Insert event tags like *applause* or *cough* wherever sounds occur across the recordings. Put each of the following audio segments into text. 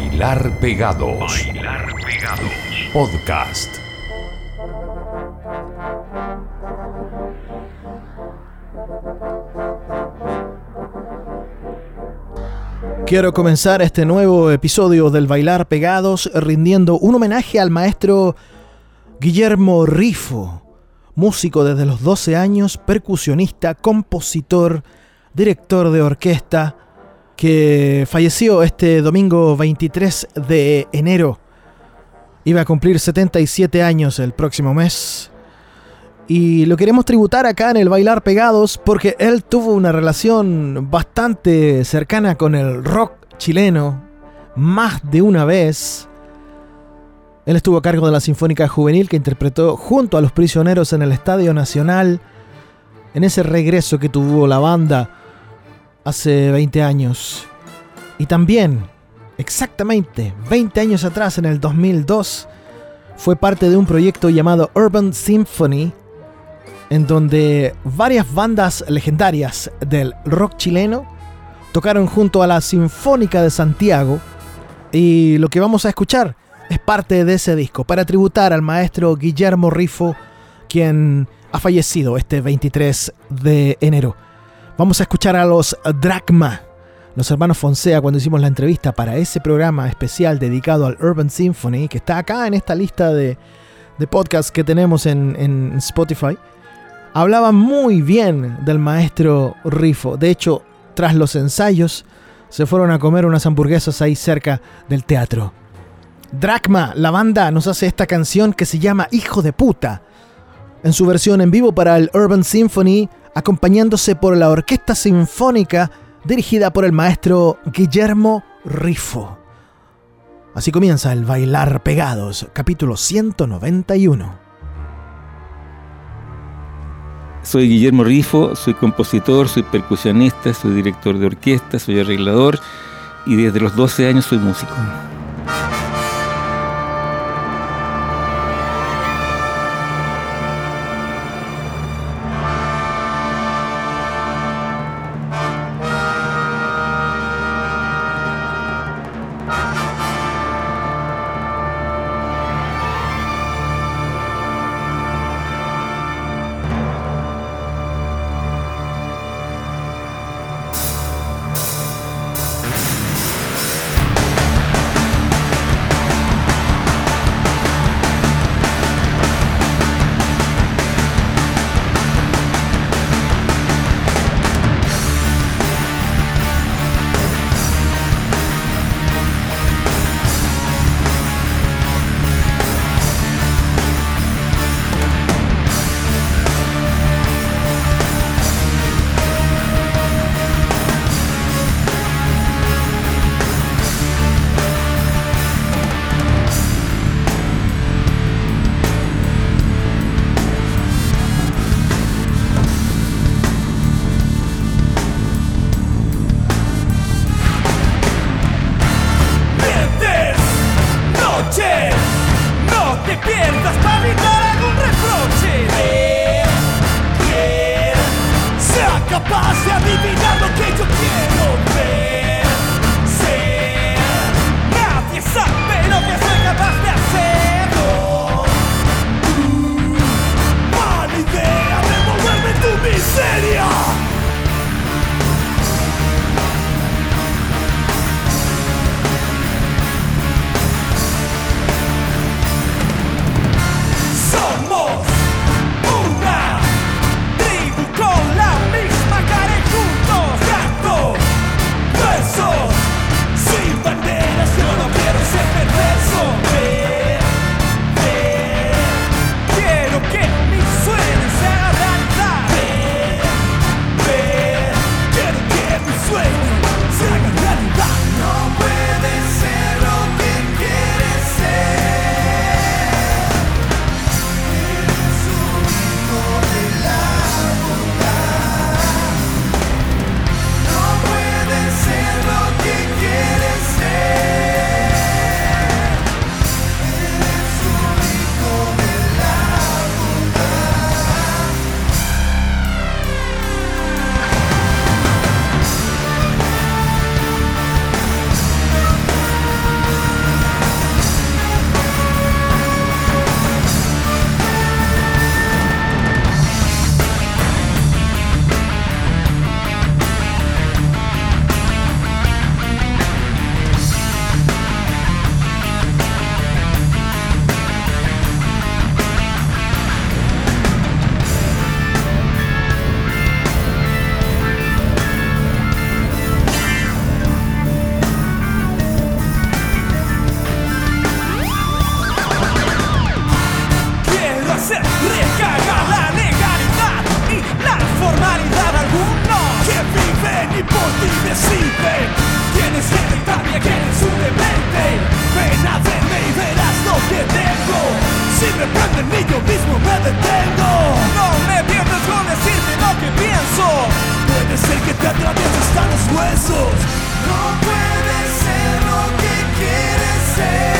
Bailar Pegados. Bailar Pegados. Podcast. Quiero comenzar este nuevo episodio del Bailar Pegados rindiendo un homenaje al maestro Guillermo Rifo, músico desde los 12 años, percusionista, compositor, director de orquesta, que falleció este domingo 23 de enero. Iba a cumplir 77 años el próximo mes. Y lo queremos tributar acá en el Bailar Pegados porque él tuvo una relación bastante cercana con el rock chileno más de una vez. Él estuvo a cargo de la Sinfónica Juvenil que interpretó junto a los prisioneros en el Estadio Nacional en ese regreso que tuvo la banda hace 20 años. Y también, exactamente 20 años atrás, en el 2002, fue parte de un proyecto llamado Urban Symphony en donde varias bandas legendarias del rock chileno tocaron junto a la Sinfónica de Santiago y lo que vamos a escuchar es parte de ese disco para tributar al maestro Guillermo Rifo, quien ha fallecido este 23 de enero. Vamos a escuchar a los Drachma, los hermanos Fonsea, cuando hicimos la entrevista para ese programa especial dedicado al Urban Symphony, que está acá en esta lista de, de podcasts que tenemos en, en Spotify hablaba muy bien del maestro Rifo. De hecho, tras los ensayos, se fueron a comer unas hamburguesas ahí cerca del teatro. Drachma, la banda, nos hace esta canción que se llama Hijo de puta, en su versión en vivo para el Urban Symphony, acompañándose por la Orquesta Sinfónica dirigida por el maestro Guillermo Rifo. Así comienza el Bailar Pegados, capítulo 191. Soy Guillermo Rifo, soy compositor, soy percusionista, soy director de orquesta, soy arreglador y desde los 12 años soy músico. Reciben. Tienes gente cambia, quieren su demente. Ven a verme y verás lo que tengo. Si me prenden ni yo mismo me detengo. No me pierdas con decirte lo que pienso. Puede ser que te atravieses hasta los huesos. No puede ser lo que quieres ser.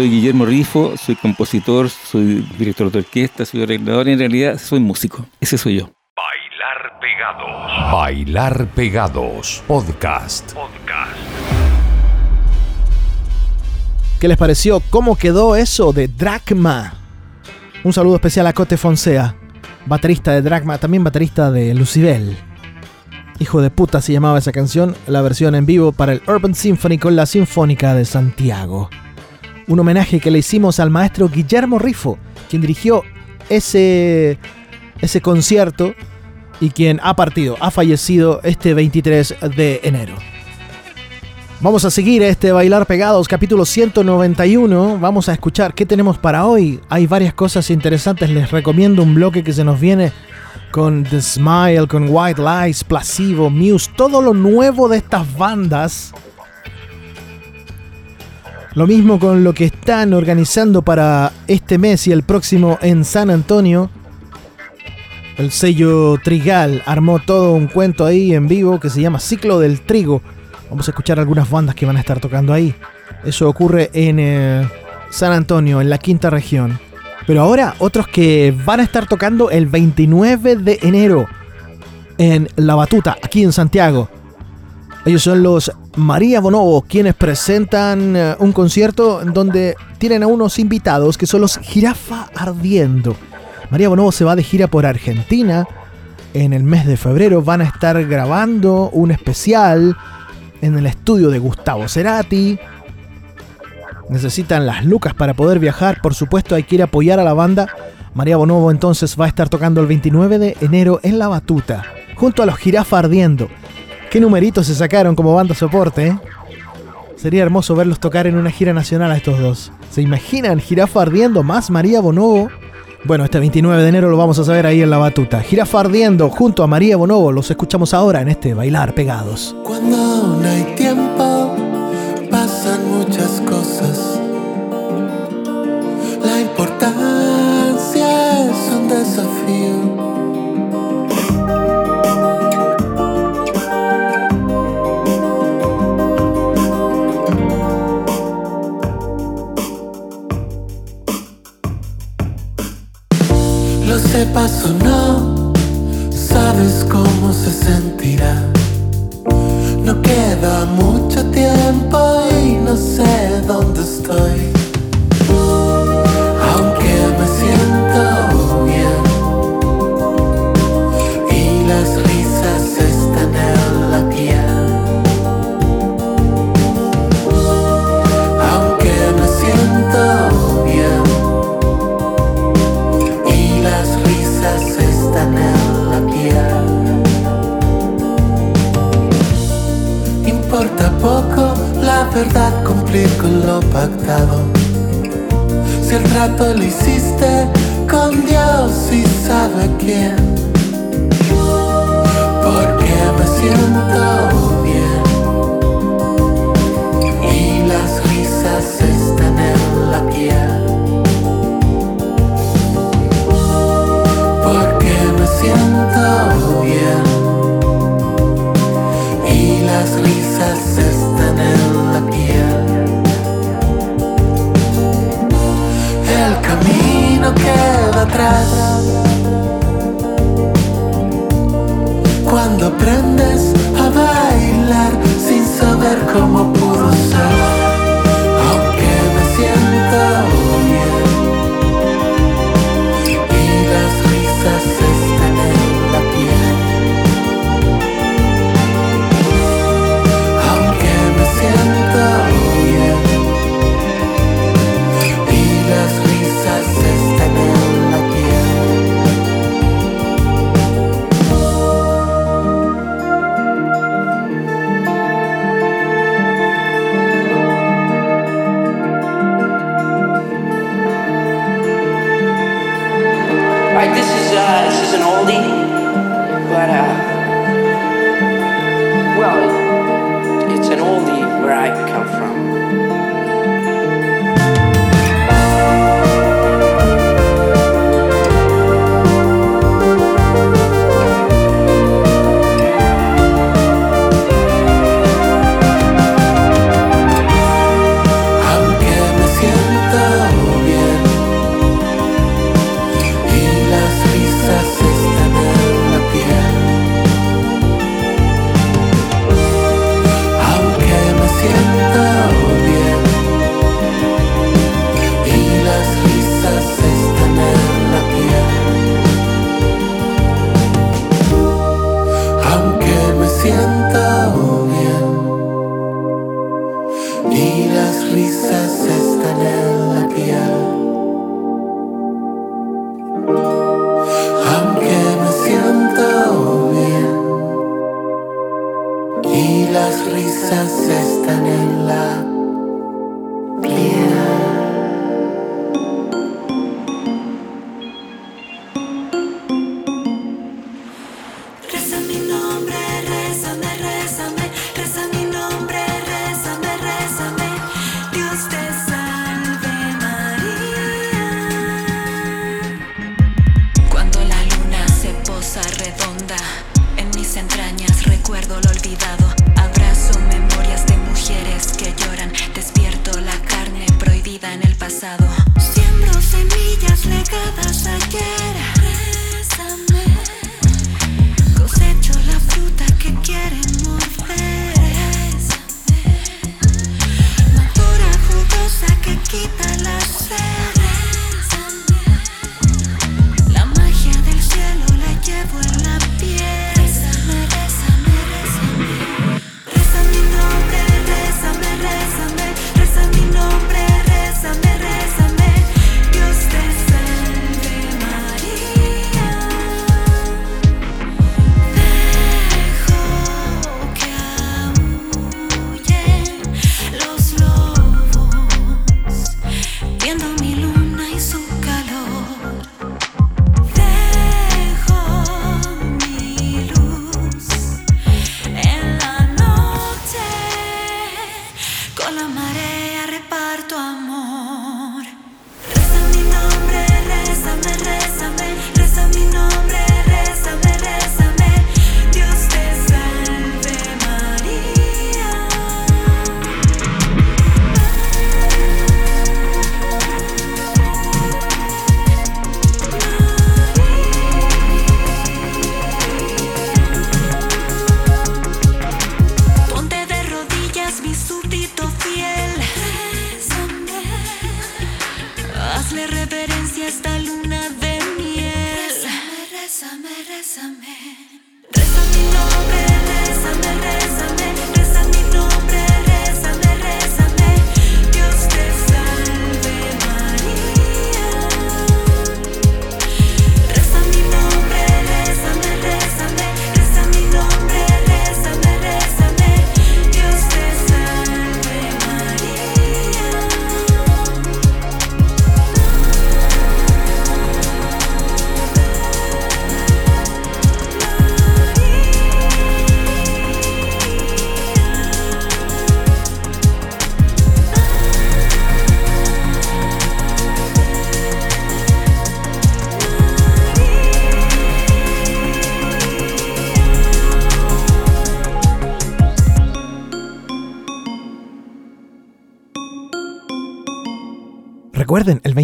Soy Guillermo Rifo, soy compositor, soy director de orquesta, soy arreglador y en realidad soy músico. Ese soy yo. Bailar Pegados. Bailar Pegados. Podcast. Podcast. ¿Qué les pareció? ¿Cómo quedó eso de Dracma? Un saludo especial a Cote Fonsea, baterista de Dracma, también baterista de Lucibel. Hijo de puta se llamaba esa canción, la versión en vivo para el Urban Symphony con la Sinfónica de Santiago un homenaje que le hicimos al maestro Guillermo Rifo, quien dirigió ese, ese concierto y quien ha partido, ha fallecido este 23 de enero. Vamos a seguir este Bailar Pegados, capítulo 191. Vamos a escuchar qué tenemos para hoy. Hay varias cosas interesantes. Les recomiendo un bloque que se nos viene con The Smile, con White Lies, Placebo, Muse, todo lo nuevo de estas bandas lo mismo con lo que están organizando para este mes y el próximo en San Antonio. El sello Trigal armó todo un cuento ahí en vivo que se llama Ciclo del Trigo. Vamos a escuchar algunas bandas que van a estar tocando ahí. Eso ocurre en eh, San Antonio, en la quinta región. Pero ahora otros que van a estar tocando el 29 de enero en La Batuta, aquí en Santiago. Ellos son los María Bonobo, quienes presentan eh, un concierto donde tienen a unos invitados que son los Jirafa Ardiendo. María Bonobo se va de gira por Argentina. En el mes de febrero van a estar grabando un especial en el estudio de Gustavo Cerati. Necesitan las lucas para poder viajar, por supuesto hay que ir a apoyar a la banda. María Bonobo entonces va a estar tocando el 29 de enero en La Batuta, junto a los Jirafa Ardiendo. Qué numeritos se sacaron como banda soporte, ¿eh? Sería hermoso verlos tocar en una gira nacional a estos dos. ¿Se imaginan Jirafa Ardiendo más María Bonobo? Bueno, este 29 de enero lo vamos a saber ahí en la batuta. Jirafa Ardiendo junto a María Bonobo. Los escuchamos ahora en este Bailar Pegados. Cuando no hay tiempo, sepas o no, sabes cómo se sentirá. No queda mucho tiempo y no sé dónde estoy. Aunque me siento bien y las verdad cumplir con lo pactado. Si el trato lo hiciste con Dios y sabe quién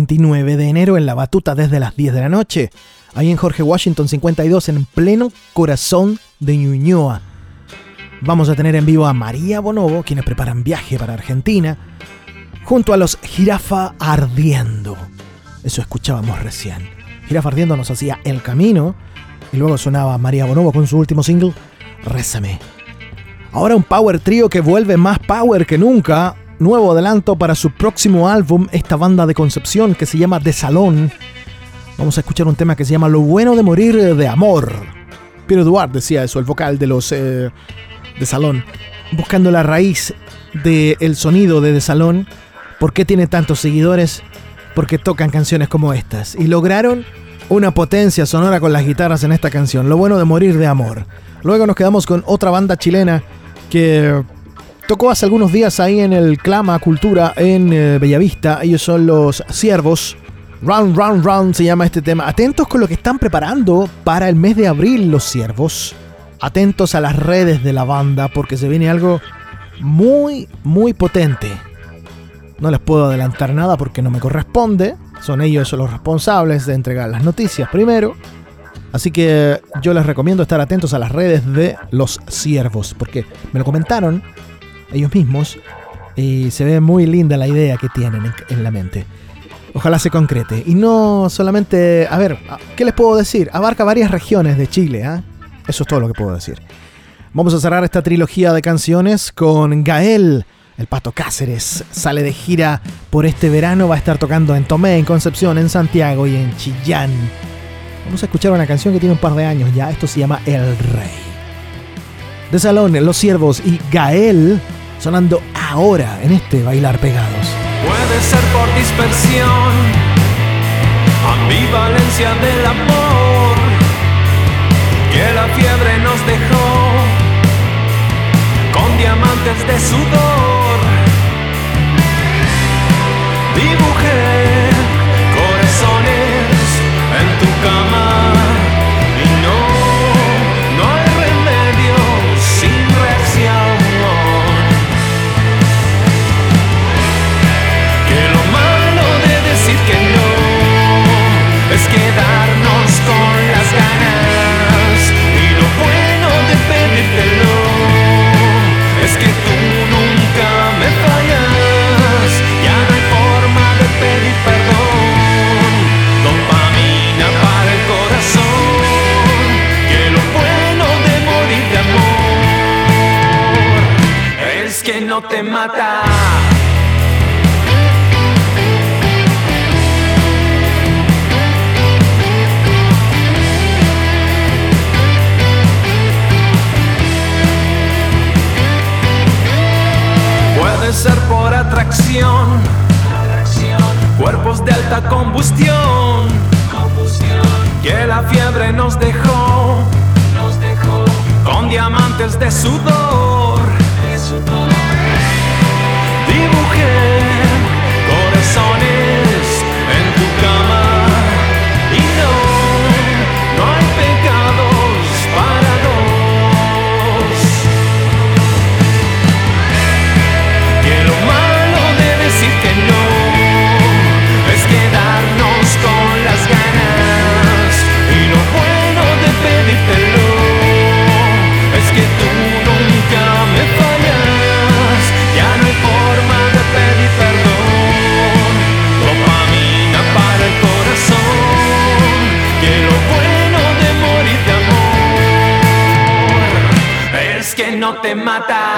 29 de enero en la batuta desde las 10 de la noche, ahí en Jorge Washington 52, en pleno corazón de Ñuñoa. Vamos a tener en vivo a María Bonobo, quienes preparan viaje para Argentina, junto a los Jirafa Ardiendo. Eso escuchábamos recién. Jirafa Ardiendo nos hacía El Camino, y luego sonaba María Bonobo con su último single, Rézame. Ahora un power trío que vuelve más power que nunca. Nuevo adelanto para su próximo álbum, esta banda de Concepción que se llama De Salón. Vamos a escuchar un tema que se llama Lo bueno de morir de amor. Pierre Eduard decía eso, el vocal de los eh, de Salón. Buscando la raíz del sonido de De Salón. ¿Por qué tiene tantos seguidores? Porque tocan canciones como estas. Y lograron una potencia sonora con las guitarras en esta canción. Lo bueno de morir de amor. Luego nos quedamos con otra banda chilena que tocó hace algunos días ahí en el Clama Cultura en eh, Bellavista. Ellos son los Siervos. Round, round, round se llama este tema. Atentos con lo que están preparando para el mes de abril los Siervos. Atentos a las redes de la banda porque se viene algo muy, muy potente. No les puedo adelantar nada porque no me corresponde. Son ellos los responsables de entregar las noticias primero. Así que yo les recomiendo estar atentos a las redes de los siervos, porque me lo comentaron ellos mismos y se ve muy linda la idea que tienen en, la mente. Ojalá se concrete. Y no solamente, a ver, ¿qué les puedo decir? Abarca varias regiones de Chile, ¿ah? Eso es todo lo que puedo decir. Vamos a cerrar esta trilogía de canciones con Gael el Pato Cáceres sale de gira por este verano, va a estar tocando en Tomé, en Concepción, en Santiago y en Chillán. Vamos a escuchar una canción que tiene un par de años ya, esto se llama El Rey. De Salón, Los Siervos y Gael sonando ahora en este Bailar Pegados. Puede ser por dispersión, ambivalencia del amor, que la fiebre nos dejó con diamantes de sudor. Dibujé corazones en tu cama te mata. Puede ser por atracción, cuerpos de alta combustión, que la fiebre nos dejó, con diamantes de sudor. En tu cama y no, no hay pecados para dos. Que lo malo de decir que no te mata.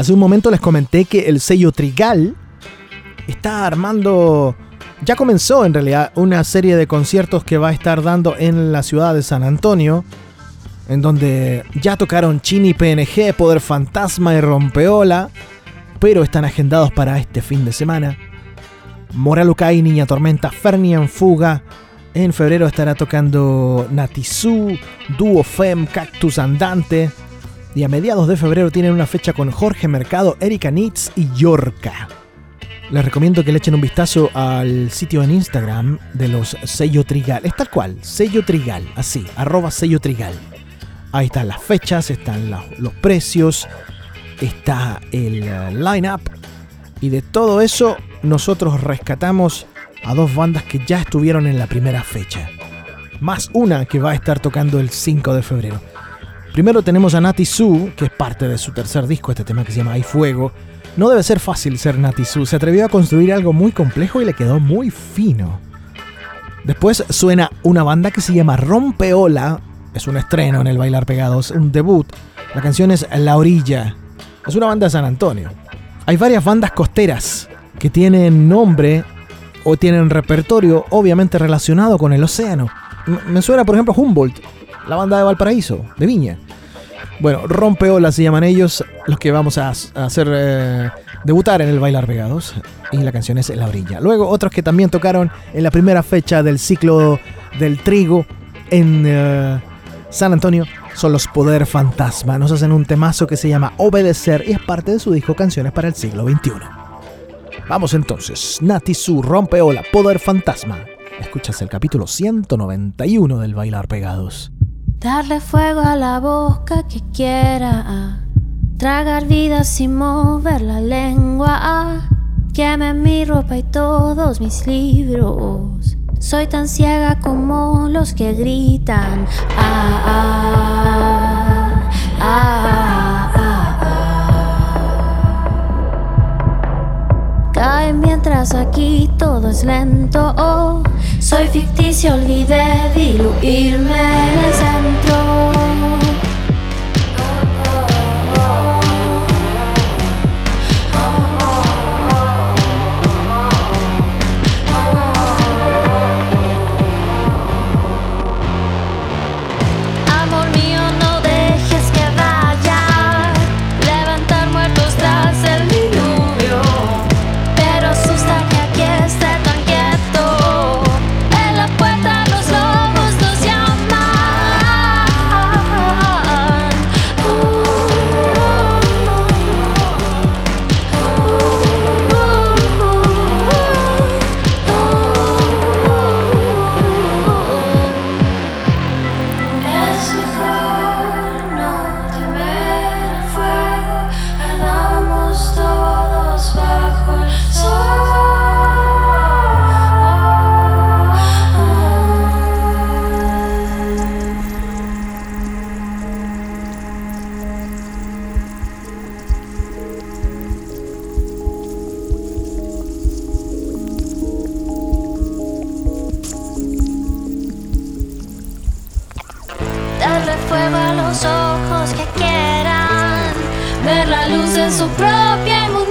Hace un momento les comenté que el sello Trigal está armando, ya comenzó en realidad, una serie de conciertos que va a estar dando en la ciudad de San Antonio, en donde ya tocaron Chini PNG, Poder Fantasma y Rompeola, pero están agendados para este fin de semana. Moralucay, Niña Tormenta, Fernian Fuga. En febrero estará tocando Natizú, Duo Fem, Cactus Andante. Y a mediados de febrero tienen una fecha con Jorge Mercado, Erika Nitz y Yorka. Les recomiendo que le echen un vistazo al sitio en Instagram de los Sello Trigal. Es tal cual, Sello Trigal, así, arroba Sello Trigal. Ahí están las fechas, están los precios, está el eh, line-up. Y de todo eso, nosotros rescatamos a dos bandas que ya estuvieron en la primera fecha. Más una que va a estar tocando el 5 de febrero. Primero tenemos a Nati Su, que es parte de su tercer disco, este tema que se llama Hay Fuego. No debe ser fácil ser Nati Su, se atrevió a construir algo muy complejo y le quedó muy fino. Después suena una banda que se llama Rompeola, es un estreno en el Bailar Pegados, un debut. La canción es La Orilla, es una banda de San Antonio. Hay varias bandas costeras que tienen nombre o tienen repertorio obviamente relacionado con el océano. Me suena, por ejemplo, Humboldt, la banda de Valparaíso, de Viña. Bueno, Rompeolas se llaman ellos, los que vamos a, hacer eh, debutar en el Bailar Pegados. Y la canción es La Orilla. Luego otros que también tocaron en la primera fecha del ciclo del trigo en eh, San Antonio son los Poder Fantasma. Nos hacen un temazo que se llama Obedecer y es parte de su disco Canciones para el siglo XXI. Vamos entonces, Nati Su, Rompeola, Poder Fantasma. Escuchas el capítulo 191 del Bailar Pegados. Darle fuego a la boca que quiera. Tragar vida sin mover la lengua. Queme mi ropa y todos mis libros. Soy tan ciega como los que gritan. Ah, ah, ah, ah, ah. Cae mientras aquí todo es lento. Oh, soy ficticio, olvidé diluirme en el centro. Los ojos que quieran ver la luz de su propia inmundicia.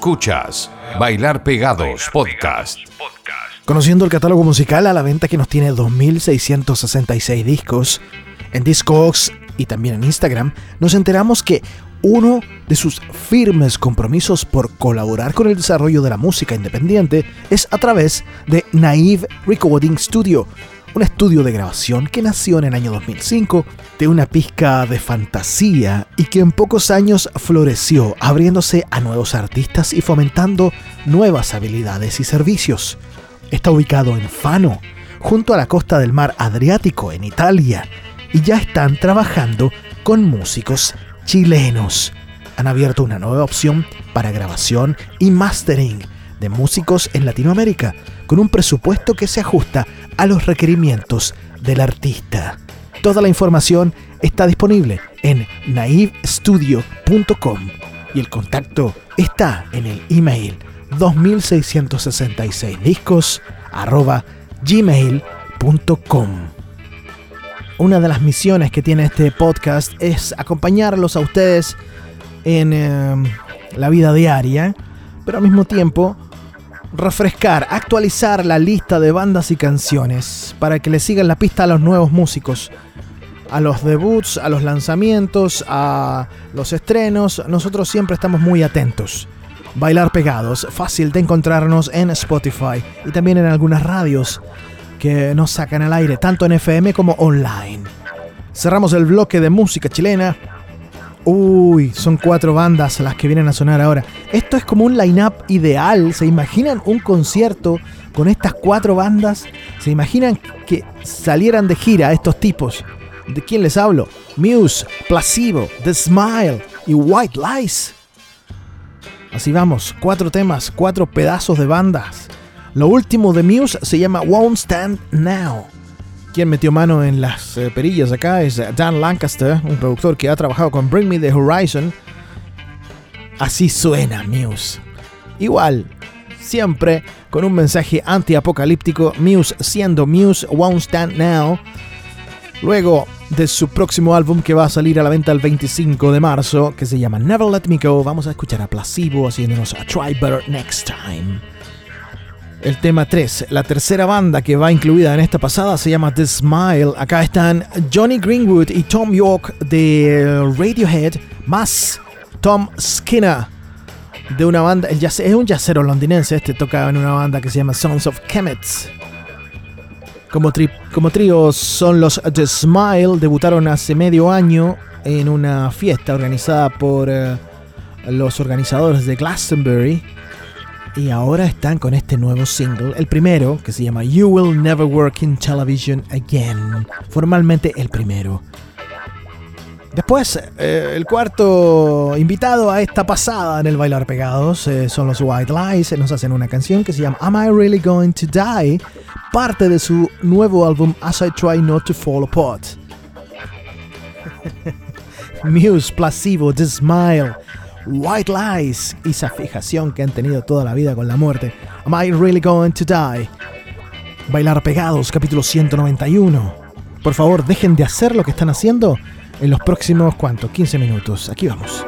Escuchas Bailar Pegados Podcast. Conociendo el catálogo musical a la venta que nos tiene 2.666 discos en Discogs y también en Instagram, nos enteramos que uno de sus firmes compromisos por colaborar con el desarrollo de la música independiente es a través de Naive Recording Studio, un estudio de grabación que nació en el año 2005 de una pizca de fantasía y que en pocos años floreció, abriéndose a nuevos artistas y fomentando nuevas habilidades y servicios. Está ubicado en Fano, junto a la costa del mar Adriático, en Italia, y ya están trabajando con músicos chilenos. Han abierto una nueva opción para grabación y mastering de músicos en Latinoamérica, con un presupuesto que se ajusta a los requerimientos del artista. Toda la información está disponible en naivestudio.com y el contacto está en el email 2666discos gmail.com. Una de las misiones que tiene este podcast es acompañarlos a ustedes en eh, la vida diaria, pero al mismo tiempo refrescar, actualizar la lista de bandas y canciones para que le sigan la pista a los nuevos músicos, a los debuts, a los lanzamientos, a los estrenos. Nosotros siempre estamos muy atentos. Bailar pegados, fácil de encontrarnos en Spotify y también en algunas radios que nos sacan al aire, tanto en FM como online. Cerramos el bloque de música chilena. Uy, son cuatro bandas las que vienen a sonar ahora. Esto es como un line-up ideal. ¿Se imaginan un concierto con estas cuatro bandas? ¿Se imaginan que salieran de gira estos tipos? ¿De quién les hablo? Muse, Placebo, The Smile y White Lies. Así vamos, cuatro temas, cuatro pedazos de bandas. Lo último de Muse se llama Won't Stand Now. Quien metió mano en las eh, perillas acá es Dan Lancaster, un productor que ha trabajado con Bring Me the Horizon. Así suena Muse. Igual, siempre con un mensaje anti-apocalíptico, Muse siendo Muse Won't Stand Now. Luego de su próximo álbum que va a salir a la venta el 25 de marzo, que se llama Never Let Me Go, vamos a escuchar a Placebo haciéndonos a Try Better Next Time. El tema 3, la tercera banda que va incluida en esta pasada se llama The Smile. Acá están Johnny Greenwood y Tom York de Radiohead, más Tom Skinner de una banda, el es un jazzero londinense, este toca en una banda que se llama Sons of Kemets. Como, tri, como trío son los The Smile, debutaron hace medio año en una fiesta organizada por uh, los organizadores de Glastonbury. Y ahora están con este nuevo single, el primero, que se llama You Will Never Work in Television Again. Formalmente el primero. Después, eh, el cuarto invitado a esta pasada en el Bailar Pegados eh, son los White Lies. Nos hacen una canción que se llama Am I Really Going to Die? Parte de su nuevo álbum As I Try Not to Fall Apart. *laughs* Muse, Placebo, The Smile, White Lies y esa fijación que han tenido toda la vida con la muerte. Am I Really Going to Die? Bailar Pegados, capítulo 191. Por favor, dejen de hacer lo que están haciendo en los próximos, ¿cuántos? 15 minutos. Aquí vamos.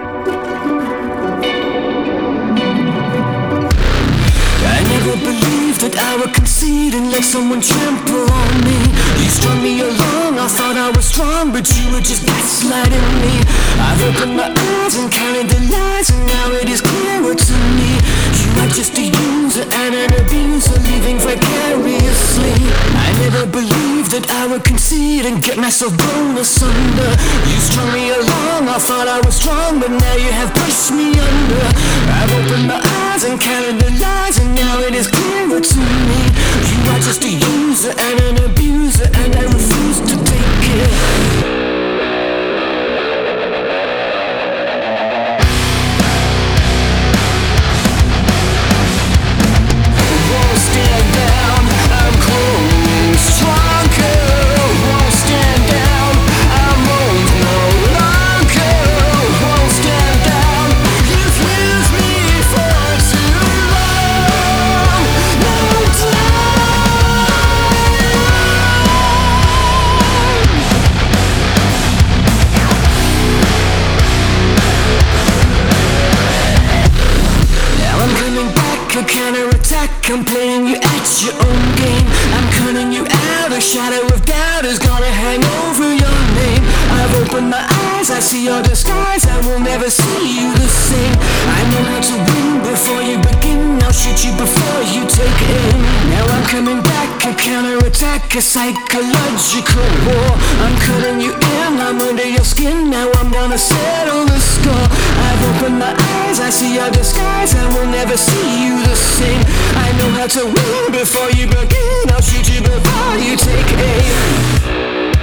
And let someone trample on me. You strung me along, I thought I was strong, but you were just gaslighting me. I've opened my eyes and counted the lies, and now it is clearer to me. You are just a user and an abuser, living vicariously. I never believed that I would concede and get myself blown asunder. You strung me along, I thought I was strong, but now you have pushed me under. I've opened my eyes and counted the lies, and now it is clearer to me. You are just a user and an abuser, and I refuse to take it. See your disguise. I will never see you the same. I know how to win before you begin. I'll shoot you before you take aim.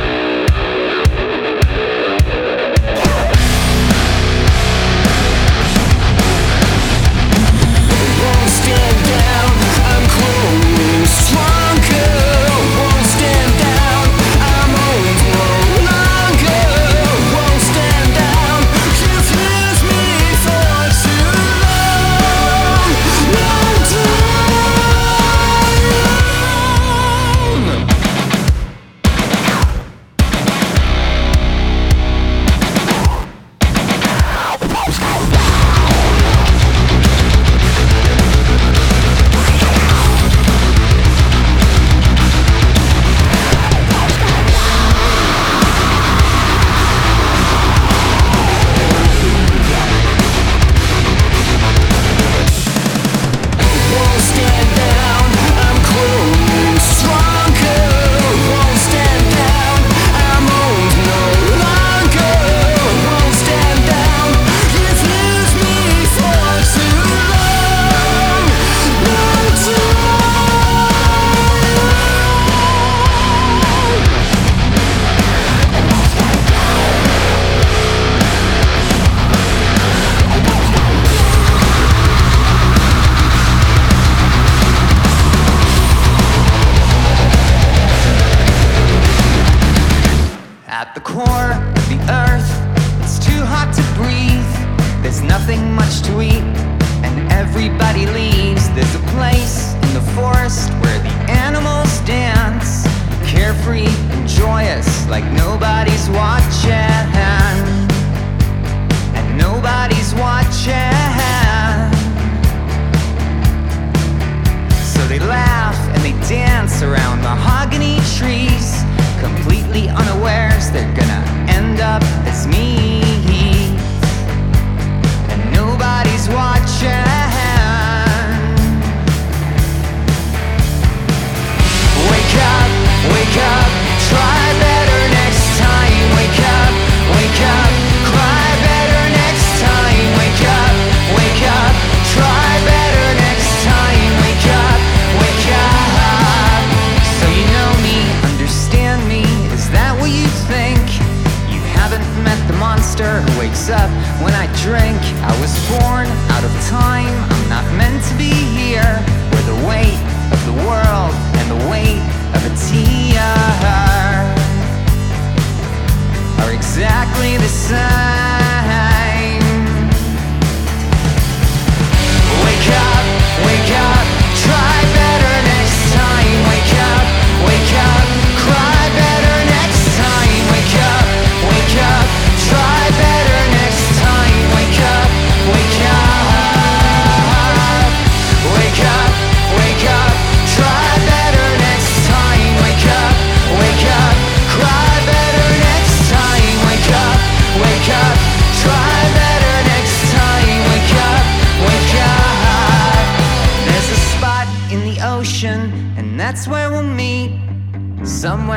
only the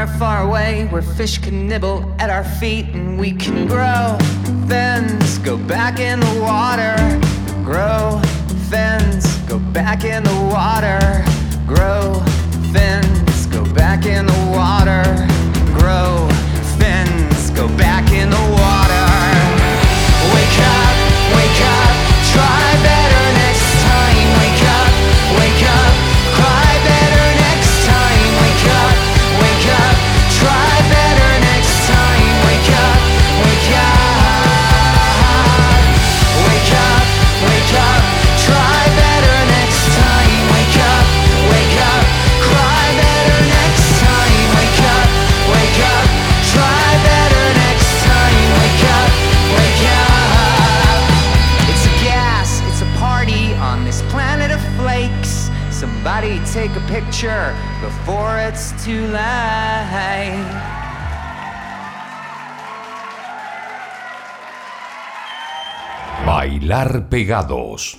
somewhere far away where fish can nibble at our feet and we can grow. Fins, go back in the water, grow. Fins, go back in the water, grow. Fins, go back in the water. picture before it's too late. Bailar pegados.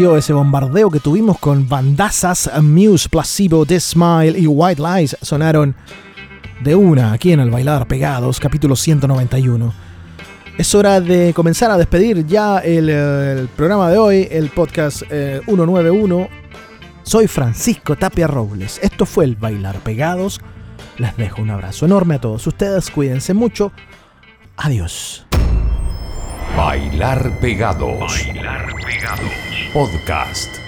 ese bombardeo que tuvimos con bandazas Muse, Placebo, The Smile y White Lies? Sonaron de una aquí en El Bailar Pegados, capítulo 191. Es hora de comenzar a despedir ya el, eh, programa de hoy, el podcast eh, 191. Soy Francisco Tapia Robles. Esto fue El Bailar Pegados. Les dejo un abrazo enorme a todos ustedes. Cuídense mucho. Adiós. Bailar pegados. Bailar pegados podcast.